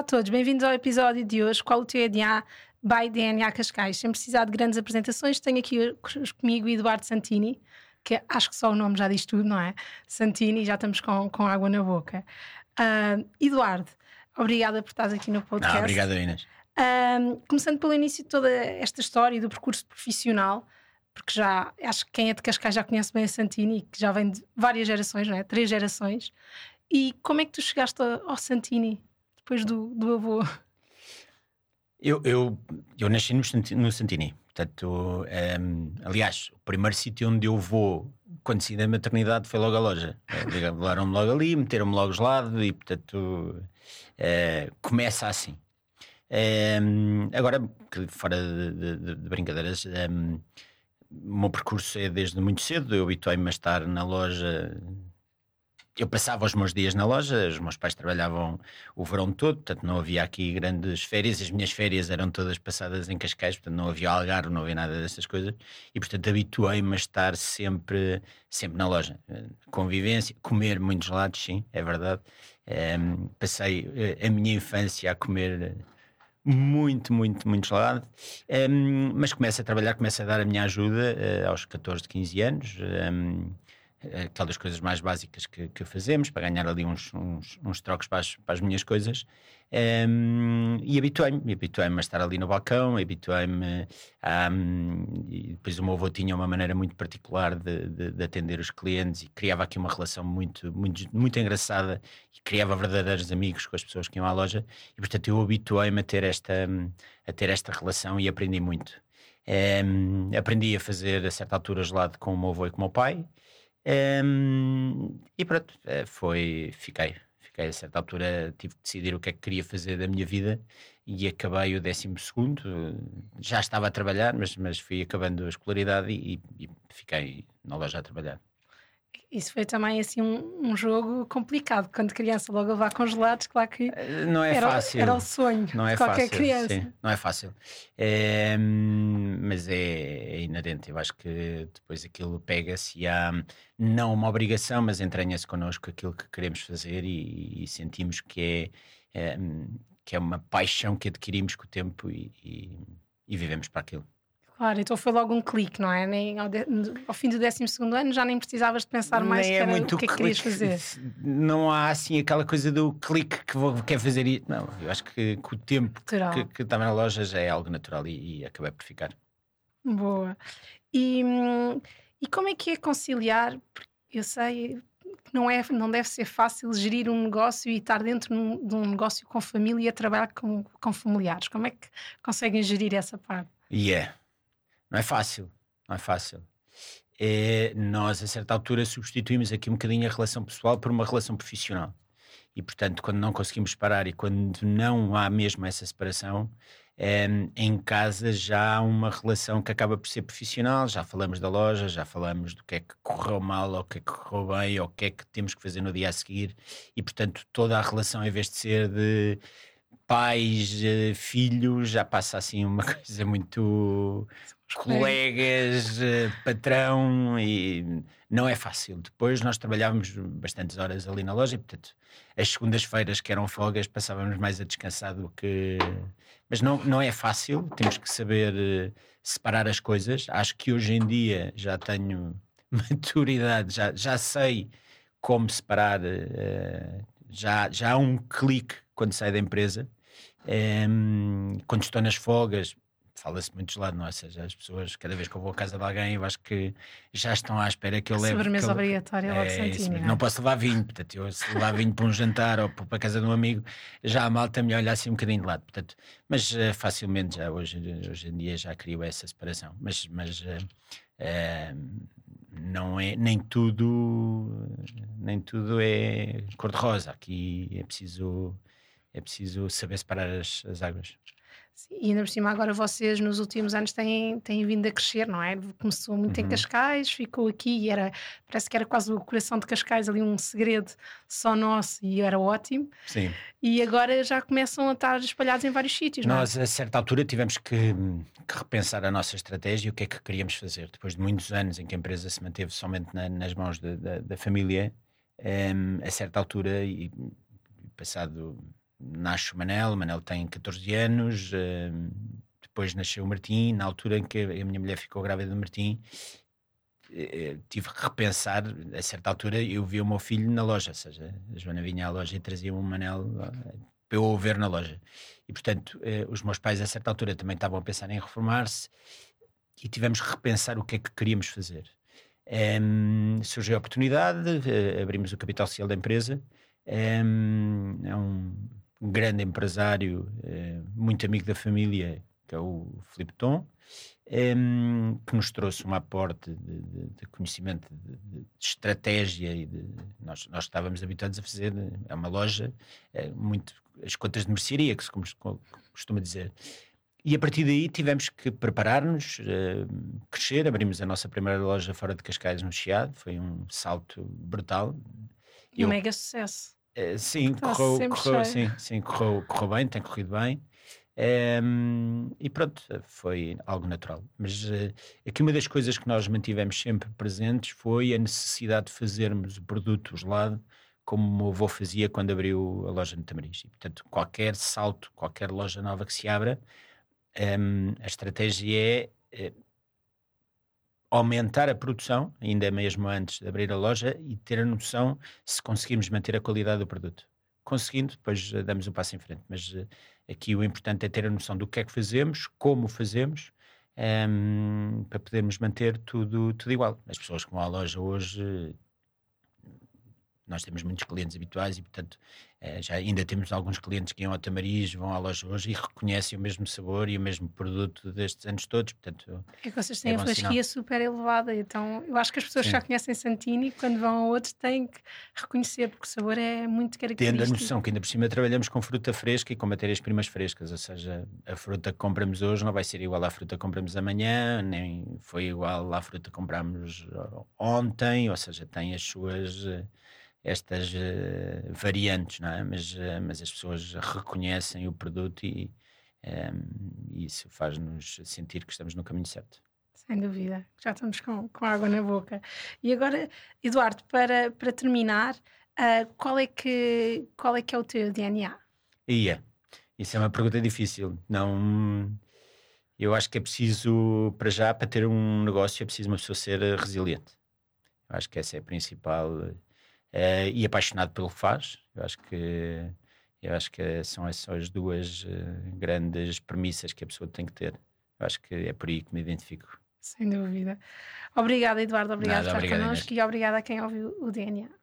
Olá a todos, bem-vindos ao episódio de hoje. Qual o teu DNA by DNA Cascais? Sem precisar de grandes apresentações, tenho aqui comigo Eduardo Santini, que acho que só o nome já diz tudo, não é? Santini, já estamos com, com água na boca. Uh, Eduardo, obrigada por estás aqui no podcast. Não, obrigado, Inês. Uh, começando pelo início de toda esta história do percurso profissional, porque já acho que quem é de Cascais já conhece bem a Santini, que já vem de várias gerações, não é? Três gerações. E como é que tu chegaste ao Santini? Depois do, do avô? Eu, eu, eu nasci no, Santini, portanto, um, ehm, aliás, o primeiro sítio onde eu vou quando saí da maternidade foi logo a loja. Levaram-me logo ali, meteram-me logo gelado e, portanto, uh, começa assim. Ehm, agora, fora de, de, de brincadeiras, ehm, o meu percurso é desde muito cedo. Eu habituei-me a estar na loja eu passava os meus dias na loja, os meus pais trabalhavam o verão todo, portanto não havia aqui grandes férias, as minhas férias eram todas passadas em Cascais, portanto não havia algarve, não havia nada dessas coisas, e portanto habituei-me a estar sempre, sempre na loja. Convivência, comer muitos lados, sim, é verdade. Um, ehm, passei eh, a minha infância a comer muito, muito, muito gelado, um, ehm, mas começo a trabalhar, começo a dar a minha ajuda uh, aos 14, 15 anos. Um, ehm, aquelas coisas mais básicas que, que fazemos para ganhar ali uns, uns, uns trocos para as, para as, minhas coisas. Um, e habituei-me, habituei-me a estar ali no balcão, habituei-me a, um, e depois o meu avô tinha uma maneira muito particular de, de, de, atender os clientes e criava aqui uma relação muito, muito, muito engraçada e criava verdadeiros amigos com as pessoas que iam à loja. E portanto eu habituei-me a ter esta a ter esta relação e aprendi muito. Um, aprendi a fazer a certa altura gelado com o meu avô e com o meu pai um, e pronto, eh, foi, fiquei, fiquei a certa altura, tive que decidir o que é que queria fazer da minha vida e acabei o décimo segundo, já estava a trabalhar, mas, mas fui acabando a escolaridade e, e fiquei na loja a trabalhar. Isso foi também assim um, um, jogo complicado. Quando criança, logo a levar congelados, claro que eh, não é era, fácil. Era o sonho não é de qualquer fácil, criança. Sim, não é fácil. É, mas é, é, inerente. Eu acho que depois aquilo pega-se há não uma obrigação, mas entranha-se connosco aquilo que queremos fazer e, e sentimos que é, é, que é uma paixão que adquirimos com o tempo e, e, e vivemos para aquilo. Claro, então foi logo um clique, não é? Nem ao, de, ao fim do 12 ano já nem precisavas de pensar mais nem que é muito o que é que querias fazer. Não há assim aquela coisa do clique que vou, quer fazer isso. Não, eu acho que, com o tempo que, que estava na loja já é algo natural e, e acabei por ficar. Boa. E, e como é que é conciliar? Eu sei que não, é, não deve ser fácil gerir um negócio e estar dentro de um negócio com família e a trabalhar com, com familiares. Como é que conseguem gerir essa parte? E yeah. é não é fácil, não é fácil. É, nós, a certa altura, substituímos aqui um bocadinho a relação pessoal por uma relação profissional. E, portanto, quando não conseguimos parar e quando não há mesmo essa separação, é, em casa já há uma relação que acaba por ser profissional. Já falamos da loja, já falamos do que é que correu mal, ou o que é que correu bem, ou o que é que temos que fazer no dia a seguir. E, portanto, toda a relação, em vez de ser de pais, eh, filhos, já passa assim uma coisa muito colegas, eh, patrão e não é fácil. Depois nós trabalhávamos bastantes horas ali na loja e, portanto, as segundas-feiras que eram folgas passávamos mais a descansar do que. Mas não, não é fácil, temos que saber eh, separar as coisas. Acho que hoje em dia já tenho maturidade, já, já sei como separar. Já, já há um clique quando sai da empresa um, quando estou nas folgas, fala-se muito de lado, não é? Ou seja, as pessoas, cada vez que eu vou à casa de alguém, eu acho que já estão à espera que eu leve. Sobremesa eu, obrigatória logo é, isso, Não posso levar vinho, portanto, eu se levar vinho para um jantar ou para a casa de um amigo, já a malta me olha assim um bocadinho de lado, portanto, mas uh, facilmente já hoje, hoje em dia já crio essa separação, mas, mas uh, uh, não é, nem tudo, nem tudo é cor-de-rosa, aqui é preciso é preciso saber separar as, as águas. Sim, e ainda por cima, agora vocês nos últimos anos têm, têm vindo a crescer, não é? Começou muito uhum. em Cascais, ficou aqui e era, parece que era quase o coração de Cascais, ali um segredo só nosso e era ótimo. Sim. E agora já começam a estar espalhados em vários sítios, Nós, não é? a certa altura, tivemos que, que, repensar a nossa estratégia e o que é que queríamos fazer. Depois de muitos anos em que a empresa se manteve somente na, nas mãos de, da, da família, um, a certa altura, e passado nasce o Manel, o Manel tem 14 anos, uh, depois nasceu o Martim, na altura em que a minha mulher ficou grávida do Martim, uh, tive que repensar, a certa altura eu vi o meu filho na loja, ou seja, a Joana vinha à loja e trazia um Manel para eu o ver na loja. E portanto, os meus pais a certa altura também estavam a pensar em reformar-se e tivemos que repensar o que é que queríamos fazer. Um, surgiu a oportunidade, abrimos o capital social da empresa. Um, é um grande empresário, uh, muito amigo da família, que é o Filipe Tom, um, que nos trouxe um aporte de, de, de conhecimento, de, de, estratégia e nós, nós estávamos habituados a fazer, é uma loja, é, muito as contas de mercearia, que se costuma dizer. E a partir daí tivemos que preparar-nos, uh, crescer. Abrimos a nossa primeira loja fora de Cascais, no Chiado. Foi um salto brutal. E um mega sucesso. Uh, sim, correu, correu, sim, sim correu, correu bem, tem corrido bem. Um, e pronto, foi algo natural. Mas uh, aqui uma das coisas que nós mantivemos sempre presentes foi a necessidade de fazermos o produto gelado como o meu avô fazia quando abriu a loja no Tamariz. E, portanto, qualquer salto, qualquer loja nova que se abra, um, a estratégia é, é, aumentar a produção, ainda mesmo antes de abrir a loja, e ter a noção se conseguimos manter a qualidade do produto. Conseguindo, depois eh, damos um passo em frente. Mas uh, aqui o importante é ter a noção do que é que fazemos, como fazemos, um, para podermos manter tudo, tudo igual. As pessoas que vão à loja hoje nós temos muitos clientes habituais e, portanto, eh, já ainda temos alguns clientes que iam ao Tamariz, vão à loja hoje e reconhecem o mesmo sabor e o mesmo produto destes anos todos. Portanto, é que vocês têm é a flasquia super elevada, então eu acho que as pessoas Sim. já conhecem Santini, quando vão a outros têm que reconhecer, porque o sabor é muito característico. Tendo a noção que ainda por cima trabalhamos com fruta fresca e com matérias-primas frescas, ou seja, a fruta que compramos hoje não vai ser igual à fruta que compramos amanhã, nem foi igual à fruta que compramos ontem, ou seja, tem as suas eh, estas uh, variantes, não é? Mas, uh, mas as pessoas reconhecem o produto e um, ehm, isso faz-nos sentir que estamos no caminho certo. Sem dúvida, já estamos com, com água na boca. E agora, Eduardo, para, para terminar, uh, qual, é que, qual é que é o teu DNA? Ia, isso é uma pergunta difícil. Não, eu acho que é preciso, para já, para ter um negócio, é preciso uma pessoa ser resiliente. Eu acho que essa é a principal uh, e apaixonado pelo que faz. Eu acho que, eu acho que são essas duas uh, grandes premissas que a pessoa tem que ter. Eu acho que é por aí que me identifico. Sem dúvida. Obrigada, Eduardo. Obrigada por estar connosco e obrigada a quem ouviu o DNA.